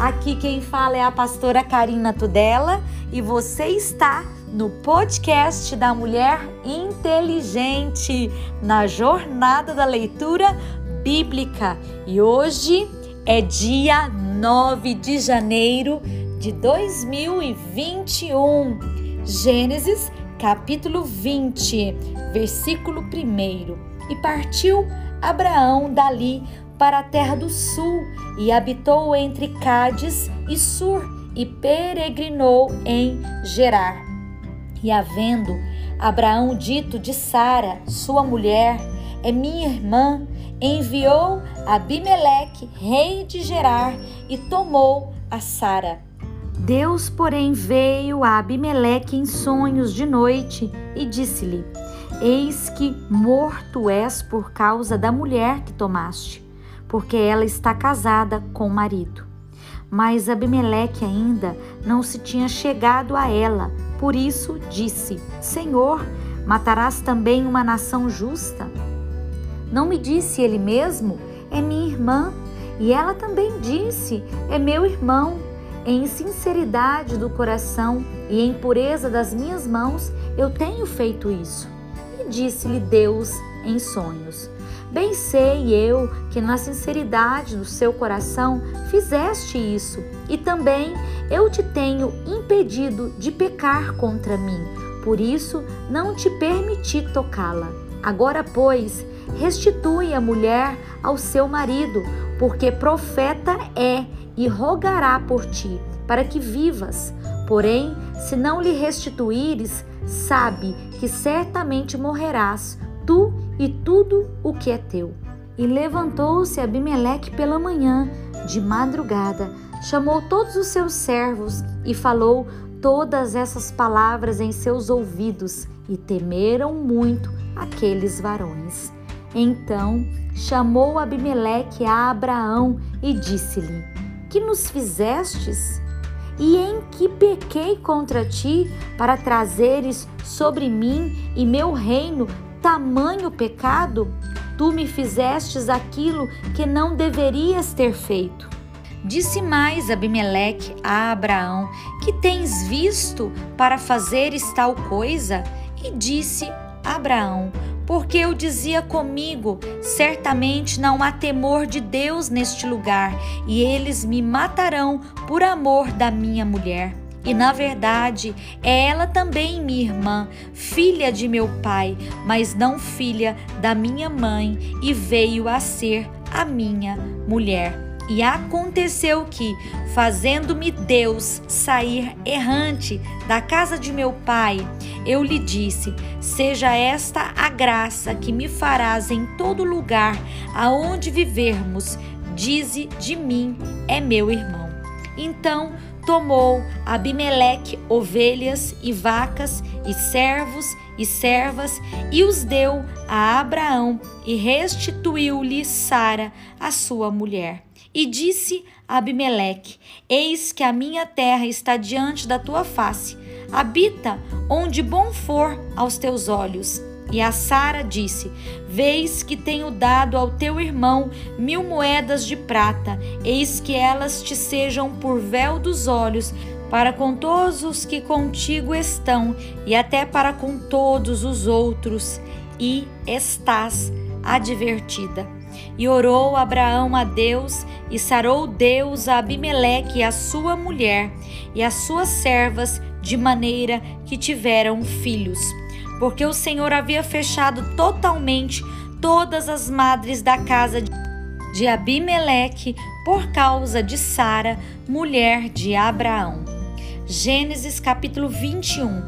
Aqui quem fala é a pastora Karina Tudela e você está no podcast da Mulher Inteligente, na jornada da leitura bíblica. E hoje é dia 9 de janeiro de 2021. Gênesis capítulo 20, versículo 1. E partiu Abraão dali para a terra do sul e habitou entre Cádiz e Sur e peregrinou em Gerar. E havendo Abraão dito de Sara, sua mulher, é minha irmã, enviou Abimeleque, rei de Gerar, e tomou a Sara. Deus, porém, veio a Abimeleque em sonhos de noite e disse-lhe: Eis que morto és por causa da mulher que tomaste porque ela está casada com o marido. Mas Abimeleque ainda não se tinha chegado a ela, por isso disse: Senhor, matarás também uma nação justa? Não me disse ele mesmo: É minha irmã. E ela também disse: É meu irmão. Em sinceridade do coração e em pureza das minhas mãos, eu tenho feito isso. E disse-lhe Deus em sonhos: Bem sei eu que na sinceridade do seu coração fizeste isso, e também eu te tenho impedido de pecar contra mim, por isso não te permiti tocá-la. Agora, pois, restitui a mulher ao seu marido, porque profeta é e rogará por ti, para que vivas. Porém, se não lhe restituíres, sabe que certamente morrerás, tu e tudo o que é teu. E levantou-se Abimeleque pela manhã, de madrugada, chamou todos os seus servos e falou todas essas palavras em seus ouvidos, e temeram muito aqueles varões. Então chamou Abimeleque a Abraão e disse-lhe: Que nos fizestes? E em que pequei contra ti para trazeres sobre mim e meu reino tamanho pecado? Tu me fizestes aquilo que não deverias ter feito. Disse mais Abimeleque a Abraão: Que tens visto para fazeres tal coisa? E disse Abraão: Porque eu dizia comigo: Certamente não há temor de Deus neste lugar, e eles me matarão por amor da minha mulher. E na verdade, é ela também minha irmã, filha de meu pai, mas não filha da minha mãe, e veio a ser a minha mulher. E aconteceu que, fazendo-me Deus sair errante da casa de meu pai, eu lhe disse: Seja esta a graça que me farás em todo lugar aonde vivermos, dize de mim, é meu irmão. Então, tomou Abimeleque ovelhas e vacas e servos e servas e os deu a Abraão e restituiu-lhe Sara, a sua mulher. E disse Abimeleque: Eis que a minha terra está diante da tua face. Habita onde bom for aos teus olhos. E a Sara disse: Vês que tenho dado ao teu irmão mil moedas de prata, eis que elas te sejam por véu dos olhos, para com todos os que contigo estão, e até para com todos os outros, e estás advertida. E orou Abraão a Deus, e sarou Deus a Abimeleque e a sua mulher, e as suas servas, de maneira que tiveram filhos porque o Senhor havia fechado totalmente todas as madres da casa de Abimeleque por causa de Sara, mulher de Abraão. Gênesis capítulo 21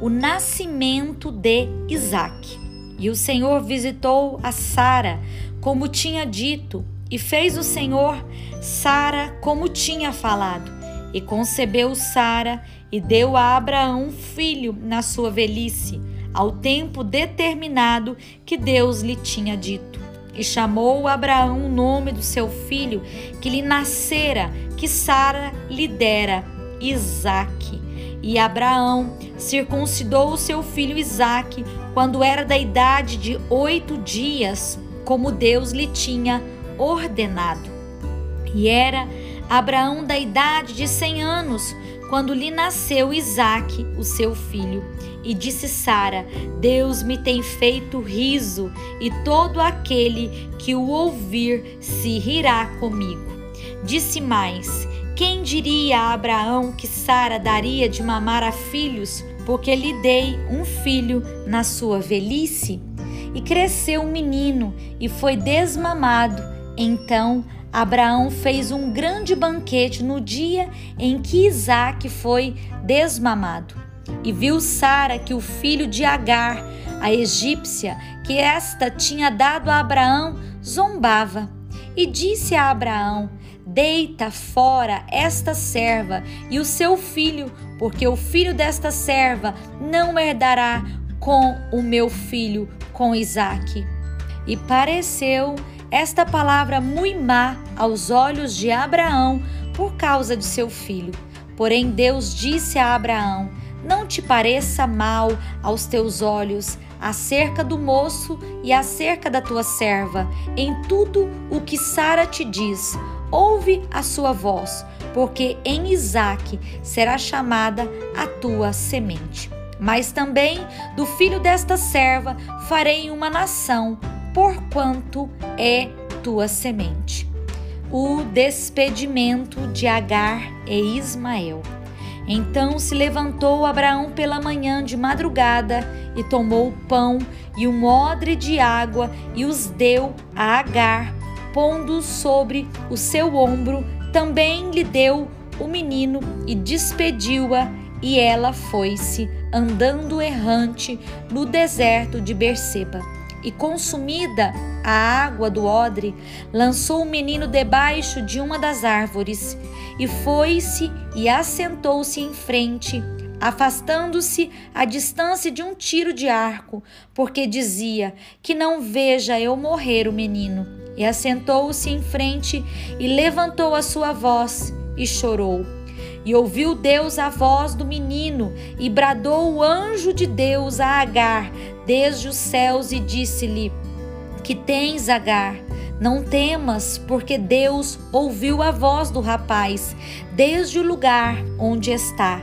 O nascimento de Isaac. E o Senhor visitou a Sara, como tinha dito, e fez o Senhor Sara como tinha falado. E concebeu Sara e deu a Abraão um filho na sua velhice ao tempo determinado que Deus lhe tinha dito. E chamou Abraão o nome do seu filho que lhe nascera, que Sara lhe dera, Isaque. E Abraão circuncidou o seu filho Isaque quando era da idade de oito dias, como Deus lhe tinha ordenado. E era Abraão da idade de cem anos, quando lhe nasceu Isaque, o seu filho. E disse Sara: Deus me tem feito riso, e todo aquele que o ouvir se rirá comigo. Disse mais: Quem diria a Abraão que Sara daria de mamar a filhos, porque lhe dei um filho na sua velhice? E cresceu um menino e foi desmamado. Então Abraão fez um grande banquete no dia em que Isaac foi desmamado. E viu Sara que o filho de Agar, a egípcia, que esta tinha dado a Abraão, zombava. E disse a Abraão: Deita fora esta serva e o seu filho, porque o filho desta serva não herdará com o meu filho, com Isaque. E pareceu esta palavra muito má aos olhos de Abraão por causa de seu filho. Porém, Deus disse a Abraão: Não te pareça mal aos teus olhos acerca do moço e acerca da tua serva, em tudo o que Sara te diz. Ouve a sua voz, porque em Isaque será chamada a tua semente. Mas também do filho desta serva farei uma nação porquanto é tua semente. O despedimento de Agar e Ismael. Então se levantou Abraão pela manhã de madrugada e tomou o pão e um odre de água e os deu a Agar, pondo sobre o seu ombro. Também lhe deu o menino e despediu-a, e ela foi-se andando errante no deserto de Berseba e consumida a água do odre, lançou o menino debaixo de uma das árvores e foi-se e assentou-se em frente, afastando-se a distância de um tiro de arco, porque dizia: Que não veja eu morrer o menino. E assentou-se em frente e levantou a sua voz e chorou. E ouviu Deus a voz do menino, e bradou o anjo de Deus a Agar desde os céus, e disse-lhe: Que tens, Agar? Não temas, porque Deus ouviu a voz do rapaz desde o lugar onde está.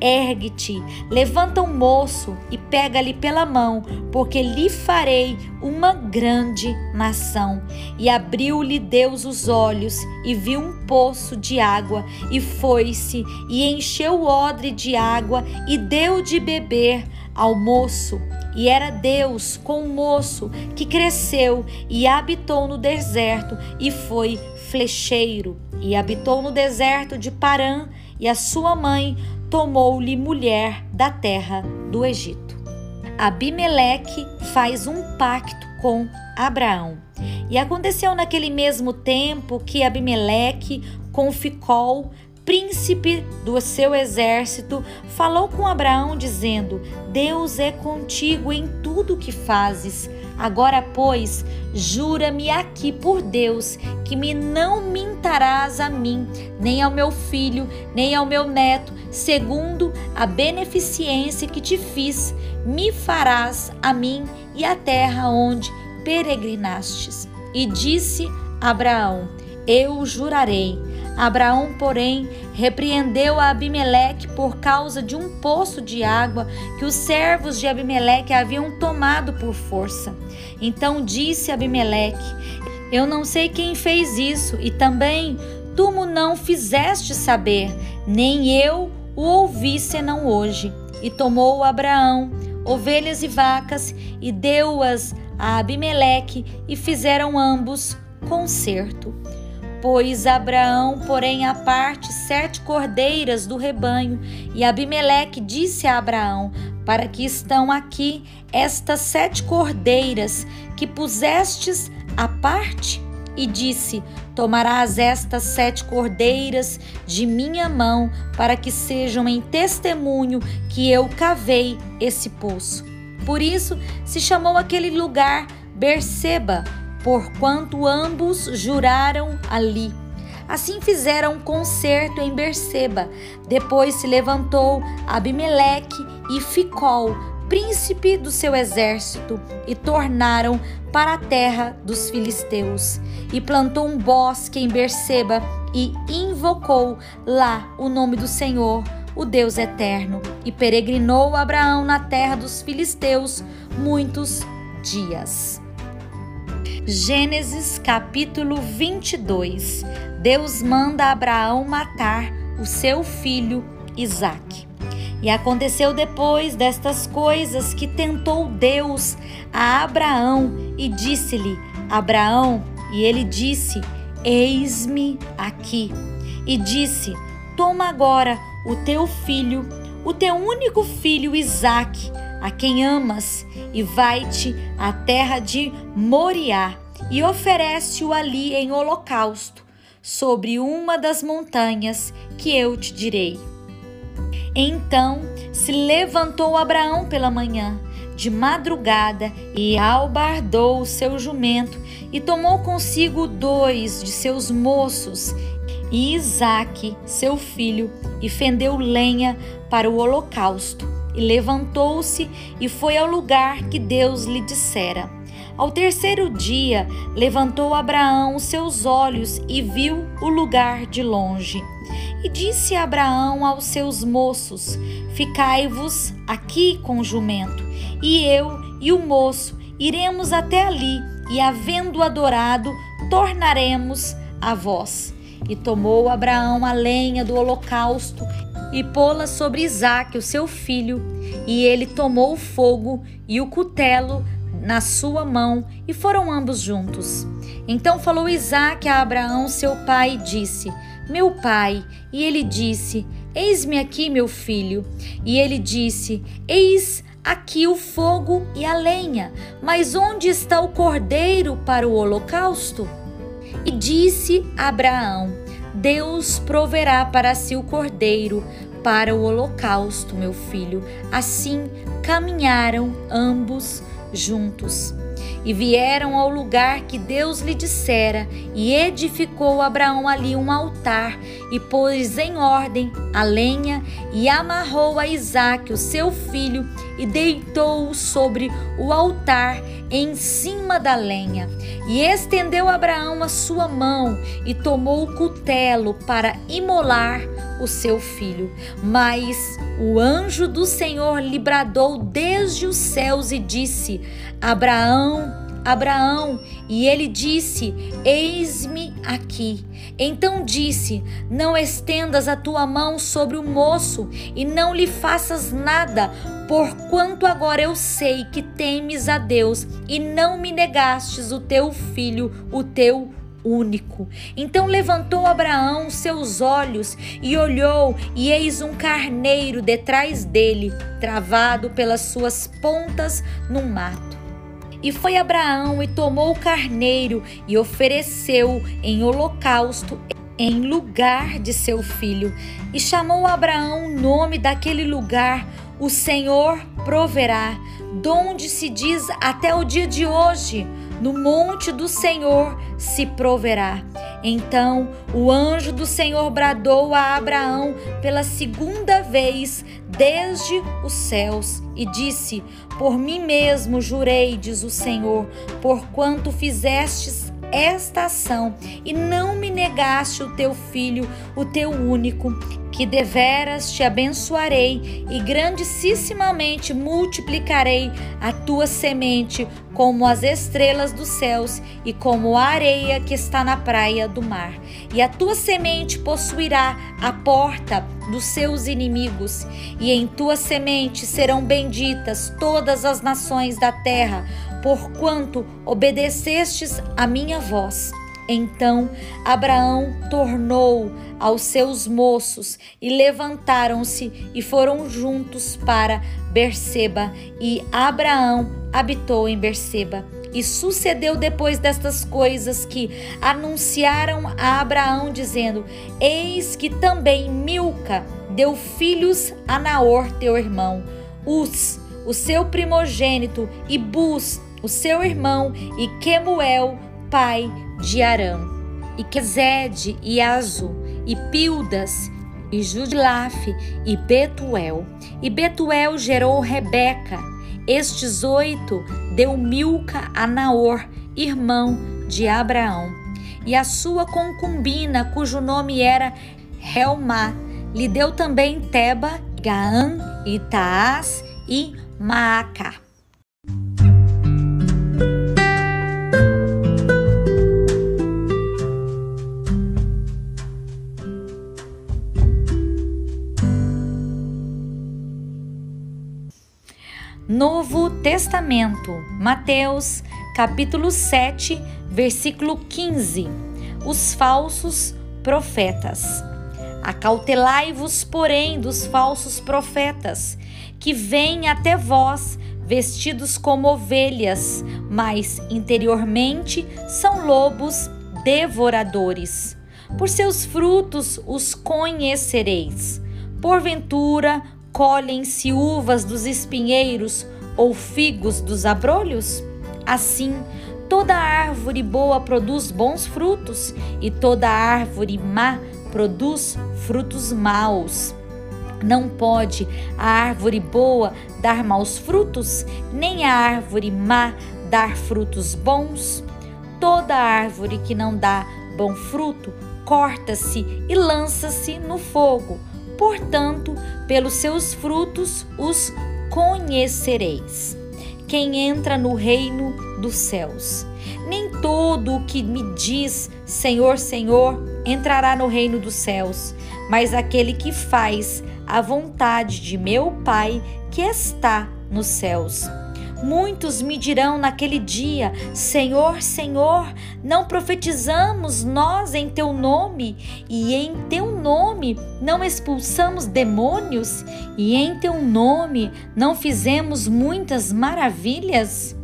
Ergue-te, levanta o um moço e pega-lhe pela mão, porque lhe farei uma grande nação. E abriu-lhe Deus os olhos e viu um poço de água, e foi-se e encheu o odre de água e deu de beber ao moço. E era Deus com o moço que cresceu e habitou no deserto e foi flecheiro. E habitou no deserto de Parã, e a sua mãe tomou-lhe mulher da terra do Egito. Abimeleque faz um pacto com Abraão. E aconteceu naquele mesmo tempo que Abimeleque com Ficol, príncipe do seu exército, falou com Abraão, dizendo: Deus é contigo em tudo que fazes. Agora, pois, jura-me aqui por Deus que me não mintarás a mim, nem ao meu filho, nem ao meu neto, segundo a beneficência que te fiz, me farás a mim e à terra onde peregrinastes. E disse Abraão: Eu jurarei. Abraão, porém, repreendeu a Abimeleque por causa de um poço de água que os servos de Abimeleque haviam tomado por força. Então disse Abimeleque: Eu não sei quem fez isso, e também tu não fizeste saber, nem eu o ouvi senão hoje. E tomou Abraão ovelhas e vacas e deu-as a Abimeleque, e fizeram ambos concerto. Pôs Abraão, porém, à parte sete cordeiras do rebanho, e Abimeleque disse a Abraão: Para que estão aqui estas sete cordeiras que pusestes à parte? E disse: Tomarás estas sete cordeiras de minha mão, para que sejam em testemunho que eu cavei esse poço. Por isso se chamou aquele lugar Berseba, porquanto ambos juraram ali. Assim fizeram um concerto em Berseba. Depois se levantou Abimeleque e Ficol, príncipe do seu exército e tornaram para a terra dos filisteus. E plantou um bosque em Berseba e invocou lá o nome do Senhor, o Deus eterno. E peregrinou Abraão na terra dos filisteus muitos dias. Gênesis capítulo 22. Deus manda Abraão matar o seu filho Isaque. E aconteceu depois destas coisas que tentou Deus a Abraão e disse-lhe: Abraão, e ele disse: Eis-me aqui. E disse: Toma agora o teu filho, o teu único filho Isaque, a quem amas, e vai-te à terra de Moriá e oferece-o ali em holocausto, sobre uma das montanhas que eu te direi. Então se levantou Abraão pela manhã, de madrugada, e albardou o seu jumento, e tomou consigo dois de seus moços, e Isaque, seu filho, e fendeu lenha para o holocausto e levantou-se e foi ao lugar que Deus lhe dissera. Ao terceiro dia, levantou Abraão os seus olhos e viu o lugar de longe. E disse Abraão aos seus moços: Ficai-vos aqui com o jumento, e eu e o moço iremos até ali, e havendo adorado, tornaremos a vós. E tomou Abraão a lenha do holocausto e pô-la sobre Isaque, o seu filho, e ele tomou o fogo e o cutelo na sua mão, e foram ambos juntos. Então falou Isaque a Abraão, seu pai, e disse: Meu pai. E ele disse: Eis-me aqui, meu filho. E ele disse: Eis aqui o fogo e a lenha, mas onde está o cordeiro para o holocausto? E disse Abraão: Deus proverá para si o cordeiro para o holocausto, meu filho. Assim caminharam ambos juntos. E vieram ao lugar que Deus lhe dissera, e edificou Abraão ali um altar, e pôs em ordem a lenha, e amarrou a Isaque, o seu filho, e deitou-o sobre o altar em cima da lenha. E estendeu Abraão a sua mão e tomou o cutelo para imolar o seu filho. Mas o anjo do Senhor lhe bradou desde os céus e disse: Abraão, Abraão, e ele disse: Eis-me aqui. Então disse: Não estendas a tua mão sobre o moço e não lhe faças nada, porquanto agora eu sei que temes a Deus e não me negastes o teu filho, o teu único. Então levantou Abraão seus olhos e olhou, e eis um carneiro detrás dele, travado pelas suas pontas no mato. E foi Abraão e tomou o carneiro e ofereceu em holocausto em lugar de seu filho. E chamou Abraão o nome daquele lugar, o Senhor proverá, donde se diz até o dia de hoje no monte do Senhor se proverá. Então o anjo do Senhor bradou a Abraão pela segunda vez desde os céus e disse: Por mim mesmo jurei, diz o Senhor, porquanto fizestes esta ação e não me negaste o teu filho, o teu único, que deveras te abençoarei e grandissimamente multiplicarei a tua semente como as estrelas dos céus e como a areia que está na praia do mar. E a tua semente possuirá a porta dos seus inimigos, e em tua semente serão benditas todas as nações da terra, porquanto obedecestes a minha voz. Então Abraão tornou aos seus moços e levantaram-se e foram juntos para Berseba, e Abraão habitou em Berseba. E sucedeu depois destas coisas que anunciaram a Abraão, dizendo: Eis que também Milca deu filhos a Naor, teu irmão, Uz, o seu primogênito, e Bus, o seu irmão, e Quemuel, pai de Arão, e Quezede, e Azu, e Pildas, e Judlaf, e Betuel. E Betuel gerou Rebeca. Estes oito deu Milca a Naor, irmão de Abraão, e a sua concubina, cujo nome era Helmá, lhe deu também Teba, Gaã, Itaás e Maaca. Novo Testamento, Mateus, capítulo 7, versículo 15. Os falsos profetas. Acautelai-vos, porém, dos falsos profetas, que vêm até vós vestidos como ovelhas, mas interiormente são lobos devoradores. Por seus frutos os conhecereis. Porventura, colhem-se uvas dos espinheiros ou figos dos abrolhos? Assim, toda árvore boa produz bons frutos, e toda árvore má produz frutos maus. Não pode a árvore boa dar maus frutos, nem a árvore má dar frutos bons. Toda árvore que não dá bom fruto corta-se e lança-se no fogo. Portanto, pelos seus frutos os conhecereis. Quem entra no reino dos céus. Nem todo o que me diz Senhor, Senhor entrará no reino dos céus, mas aquele que faz a vontade de meu Pai que está nos céus. Muitos me dirão naquele dia: Senhor, Senhor, não profetizamos nós em teu nome, e em teu nome não expulsamos demônios, e em teu nome não fizemos muitas maravilhas?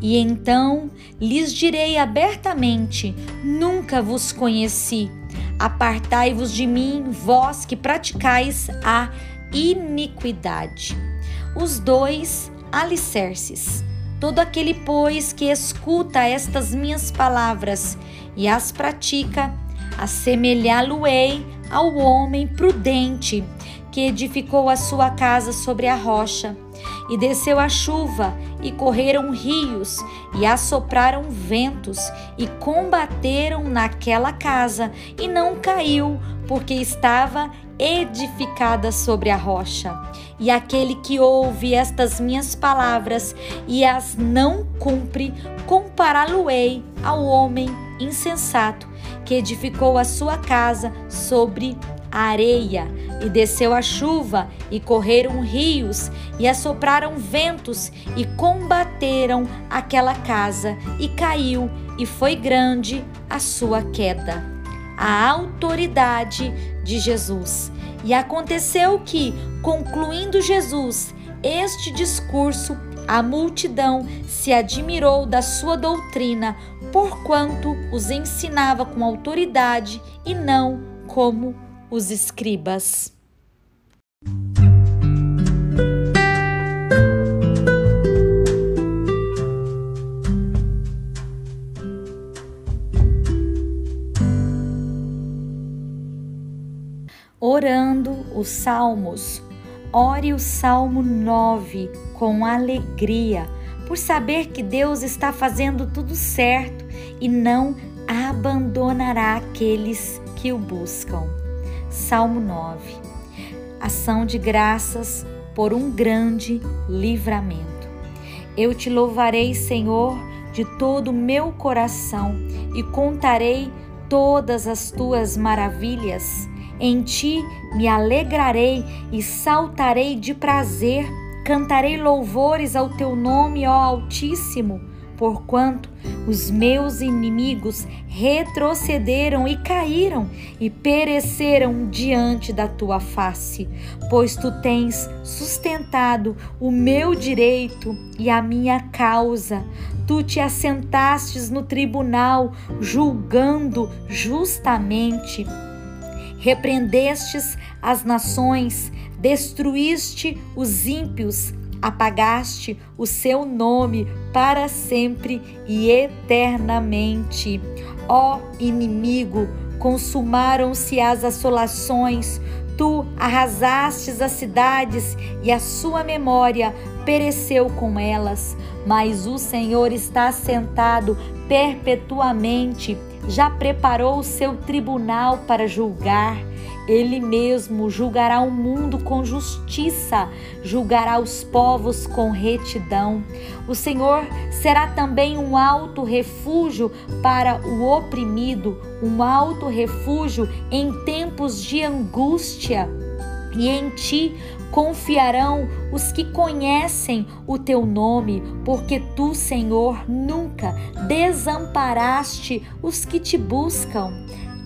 E então lhes direi abertamente: Nunca vos conheci. Apartai-vos de mim, vós que praticais a iniquidade. Os dois alicerces. Todo aquele, pois, que escuta estas minhas palavras e as pratica, assemelhá-lo-ei ao homem prudente que edificou a sua casa sobre a rocha. E desceu a chuva, e correram rios, e assopraram ventos, e combateram naquela casa, e não caiu, porque estava edificada sobre a rocha. E aquele que ouve estas minhas palavras e as não cumpre, compará-lo-ei ao homem insensato que edificou a sua casa sobre a areia. E desceu a chuva, e correram rios, e assopraram ventos, e combateram aquela casa, e caiu, e foi grande a sua queda. A autoridade de Jesus. E aconteceu que, concluindo Jesus este discurso, a multidão se admirou da sua doutrina, porquanto os ensinava com autoridade e não como os escribas. Orando os salmos. Ore o Salmo 9 com alegria, por saber que Deus está fazendo tudo certo e não abandonará aqueles que o buscam. Salmo 9. Ação de graças por um grande livramento. Eu te louvarei, Senhor, de todo o meu coração e contarei todas as tuas maravilhas. Em ti me alegrarei e saltarei de prazer, cantarei louvores ao teu nome, ó Altíssimo, porquanto os meus inimigos retrocederam e caíram e pereceram diante da tua face, pois tu tens sustentado o meu direito e a minha causa. Tu te assentastes no tribunal, julgando justamente repreendestes as nações, destruíste os ímpios, apagaste o seu nome para sempre e eternamente. Ó inimigo, consumaram-se as assolações, tu arrasastes as cidades e a sua memória pereceu com elas, mas o Senhor está sentado perpetuamente, já preparou o seu tribunal para julgar. Ele mesmo julgará o mundo com justiça, julgará os povos com retidão. O Senhor será também um alto refúgio para o oprimido, um alto refúgio em tempos de angústia. E em ti confiarão os que conhecem o teu nome, porque tu, Senhor, nunca desamparaste os que te buscam.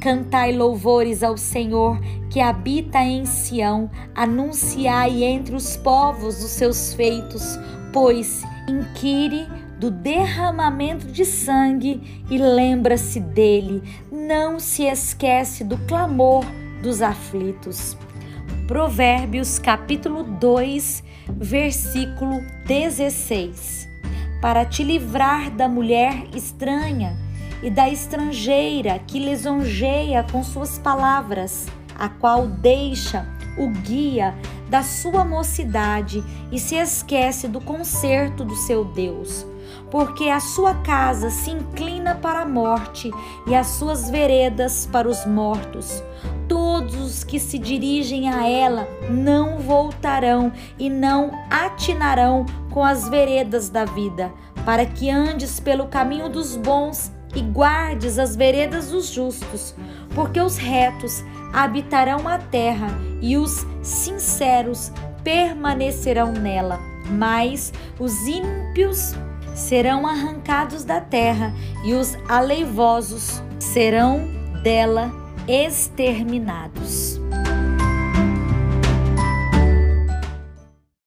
Cantai louvores ao Senhor que habita em Sião, anunciai entre os povos os seus feitos, pois inquire do derramamento de sangue e lembra-se dele, não se esquece do clamor dos aflitos. Provérbios capítulo 2, versículo 16. Para te livrar da mulher estranha e da estrangeira que lisonjeia com suas palavras, a qual deixa o guia da sua mocidade e se esquece do conserto do seu Deus. Porque a sua casa se inclina para a morte e as suas veredas para os mortos. Todos os que se dirigem a ela não voltarão e não atinarão com as veredas da vida, para que andes pelo caminho dos bons e guardes as veredas dos justos, porque os retos habitarão a terra e os sinceros permanecerão nela, mas os ímpios serão arrancados da terra e os aleivosos serão dela exterminados.